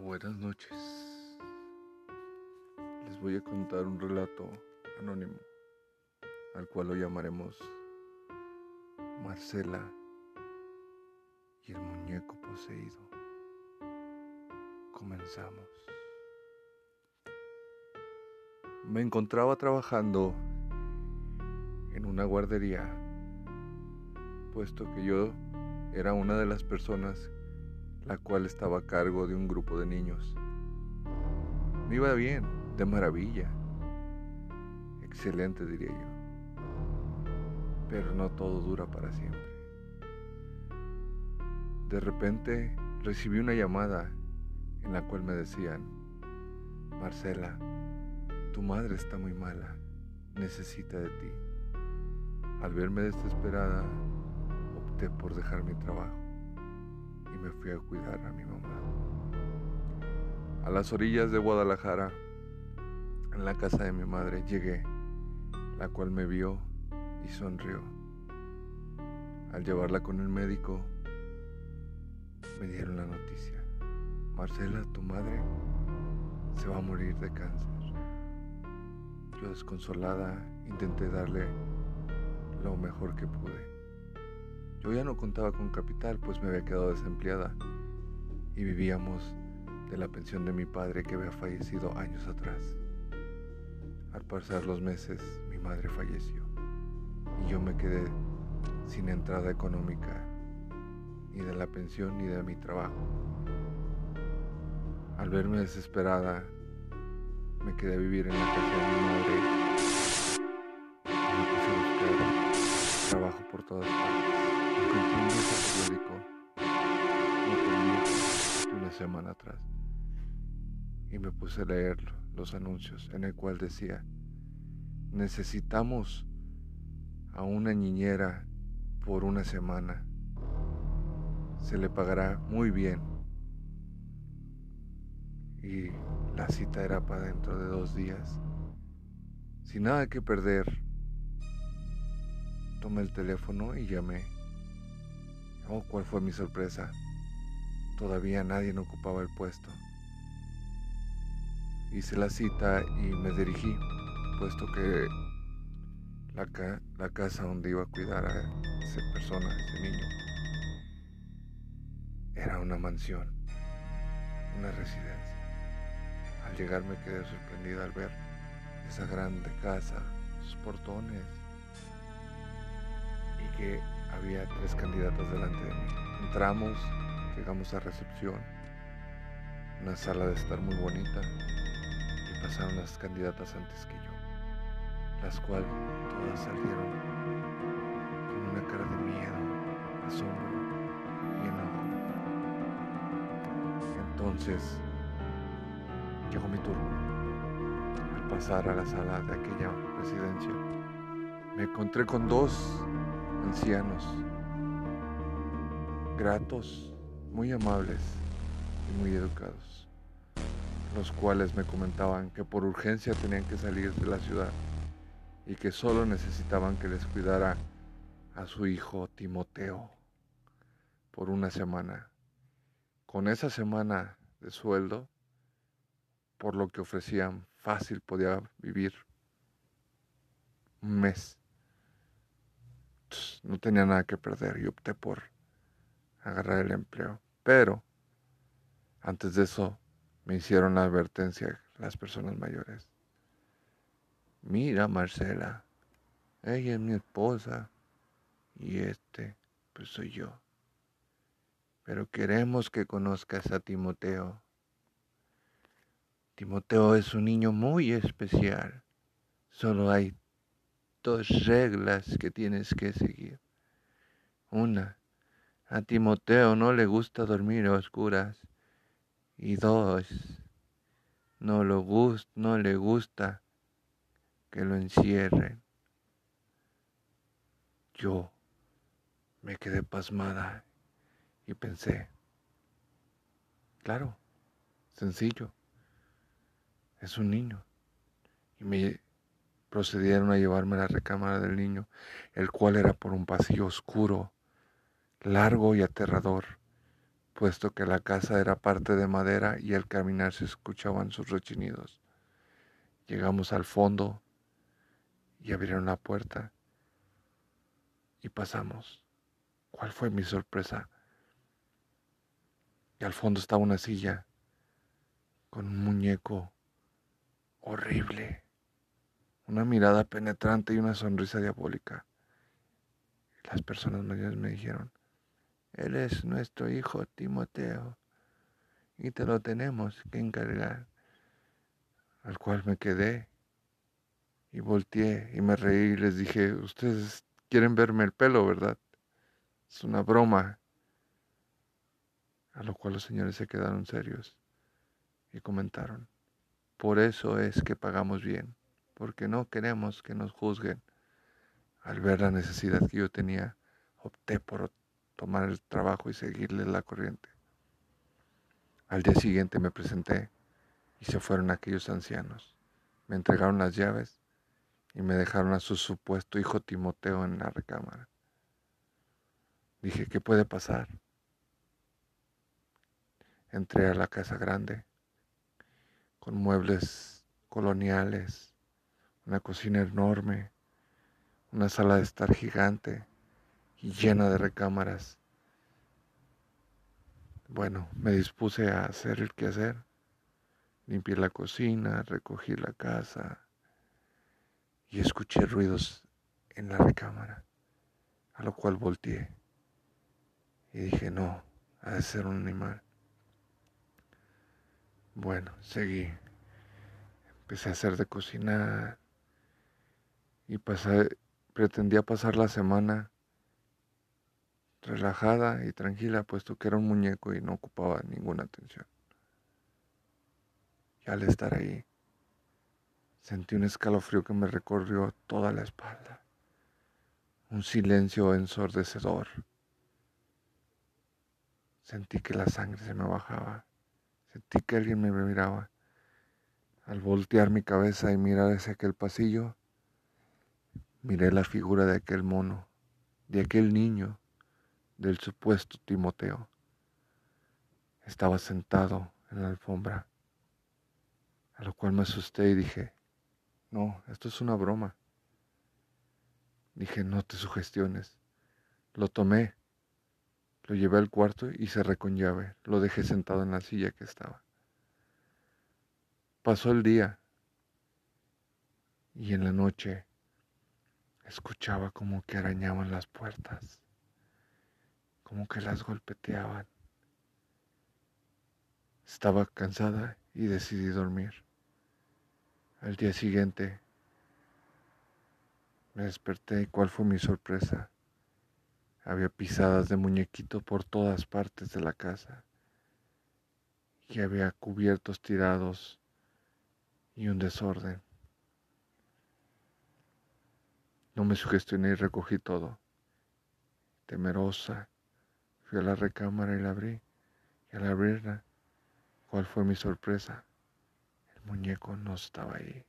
Buenas noches. Les voy a contar un relato anónimo, al cual lo llamaremos Marcela y el muñeco poseído. Comenzamos. Me encontraba trabajando en una guardería, puesto que yo era una de las personas la cual estaba a cargo de un grupo de niños. Me iba bien, de maravilla. Excelente diría yo. Pero no todo dura para siempre. De repente recibí una llamada en la cual me decían, Marcela, tu madre está muy mala, necesita de ti. Al verme desesperada, opté por dejar mi trabajo me fui a cuidar a mi mamá. A las orillas de Guadalajara, en la casa de mi madre, llegué, la cual me vio y sonrió. Al llevarla con el médico, me dieron la noticia. Marcela, tu madre, se va a morir de cáncer. Yo desconsolada intenté darle lo mejor que pude. Yo ya no contaba con capital, pues me había quedado desempleada y vivíamos de la pensión de mi padre que había fallecido años atrás. Al pasar los meses, mi madre falleció y yo me quedé sin entrada económica, ni de la pensión ni de mi trabajo. Al verme desesperada, me quedé a vivir en la casa de mi madre y me puse buscar trabajo por todas partes de una semana atrás. Y me puse a leer los anuncios en el cual decía necesitamos a una niñera por una semana. Se le pagará muy bien y la cita era para dentro de dos días. Sin nada que perder tomé el teléfono y llamé Oh, cuál fue mi sorpresa. Todavía nadie no ocupaba el puesto. Hice la cita y me dirigí, puesto que la, la casa donde iba a cuidar a esa persona, ese niño, era una mansión, una residencia. Al llegar me quedé sorprendida al ver esa grande casa, sus portones, y que había tres candidatos delante de mí. Entramos, llegamos a recepción, una sala de estar muy bonita, y pasaron las candidatas antes que yo, las cuales todas salieron con una cara de miedo, asombro y enojo. Entonces llegó mi turno. Al pasar a la sala de aquella residencia, me encontré con dos ancianos, gratos, muy amables y muy educados, los cuales me comentaban que por urgencia tenían que salir de la ciudad y que solo necesitaban que les cuidara a su hijo Timoteo por una semana. Con esa semana de sueldo, por lo que ofrecían, fácil podía vivir un mes no tenía nada que perder y opté por agarrar el empleo. Pero antes de eso me hicieron la advertencia las personas mayores. Mira, Marcela, ella es mi esposa y este, pues soy yo. Pero queremos que conozcas a Timoteo. Timoteo es un niño muy especial. Solo hay dos reglas que tienes que seguir. Una, a Timoteo no le gusta dormir a oscuras. Y dos, no, lo no le gusta que lo encierren. Yo me quedé pasmada y pensé, claro, sencillo, es un niño. Y me procedieron a llevarme a la recámara del niño, el cual era por un pasillo oscuro, largo y aterrador, puesto que la casa era parte de madera y al caminar se escuchaban sus rechinidos. Llegamos al fondo y abrieron la puerta y pasamos. ¿Cuál fue mi sorpresa? Y al fondo estaba una silla con un muñeco horrible, una mirada penetrante y una sonrisa diabólica. Las personas mayores me dijeron, él es nuestro hijo Timoteo y te lo tenemos que encargar. Al cual me quedé y volteé y me reí y les dije, ustedes quieren verme el pelo, ¿verdad? Es una broma. A lo cual los señores se quedaron serios y comentaron, por eso es que pagamos bien, porque no queremos que nos juzguen. Al ver la necesidad que yo tenía, opté por tomar el trabajo y seguirle la corriente. Al día siguiente me presenté y se fueron aquellos ancianos. Me entregaron las llaves y me dejaron a su supuesto hijo Timoteo en la recámara. Dije, ¿qué puede pasar? Entré a la casa grande, con muebles coloniales, una cocina enorme, una sala de estar gigante, y llena de recámaras. Bueno, me dispuse a hacer el quehacer. Limpié la cocina, recogí la casa y escuché ruidos en la recámara, a lo cual volteé y dije, no, ha de ser un animal. Bueno, seguí. Empecé a hacer de cocinar y pasé, pretendía pasar la semana relajada y tranquila, puesto que era un muñeco y no ocupaba ninguna atención. Y al estar ahí, sentí un escalofrío que me recorrió toda la espalda, un silencio ensordecedor. Sentí que la sangre se me bajaba, sentí que alguien me miraba. Al voltear mi cabeza y mirar hacia aquel pasillo, miré la figura de aquel mono, de aquel niño del supuesto Timoteo. Estaba sentado en la alfombra, a lo cual me asusté y dije, no, esto es una broma. Dije, no te sugestiones. Lo tomé, lo llevé al cuarto y cerré con llave. Lo dejé sentado en la silla que estaba. Pasó el día y en la noche escuchaba como que arañaban las puertas como que las golpeteaban. Estaba cansada y decidí dormir. Al día siguiente me desperté y cuál fue mi sorpresa. Había pisadas de muñequito por todas partes de la casa y había cubiertos tirados y un desorden. No me sugestioné y recogí todo. Temerosa, Fui a la recámara y la abrí. Y al abrirla, ¿cuál fue mi sorpresa? El muñeco no estaba ahí.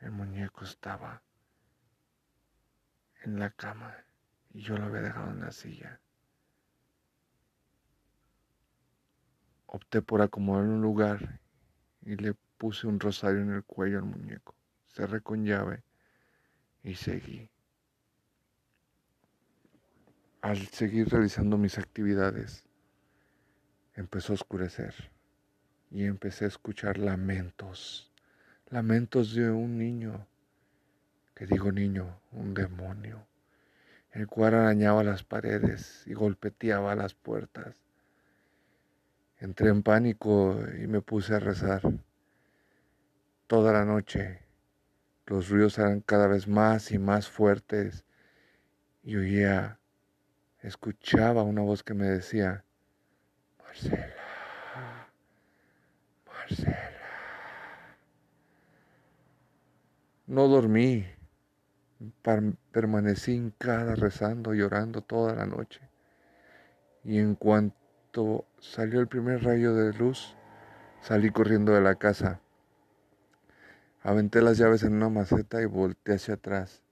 El muñeco estaba en la cama y yo lo había dejado en la silla. Opté por acomodar un lugar y le puse un rosario en el cuello al muñeco. Cerré con llave y seguí al seguir realizando mis actividades, empezó a oscurecer y empecé a escuchar lamentos, lamentos de un niño, que digo niño, un demonio, el cual arañaba las paredes y golpeteaba las puertas. Entré en pánico y me puse a rezar. Toda la noche los ruidos eran cada vez más y más fuertes y oía escuchaba una voz que me decía, Marcela, Marcela. No dormí, permanecí hincada rezando, llorando toda la noche. Y en cuanto salió el primer rayo de luz, salí corriendo de la casa. Aventé las llaves en una maceta y volteé hacia atrás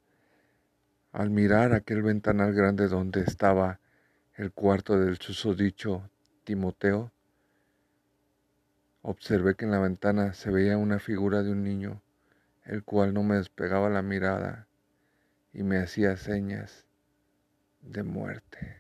al mirar aquel ventanal grande donde estaba el cuarto del susodicho Timoteo, observé que en la ventana se veía una figura de un niño, el cual no me despegaba la mirada y me hacía señas de muerte.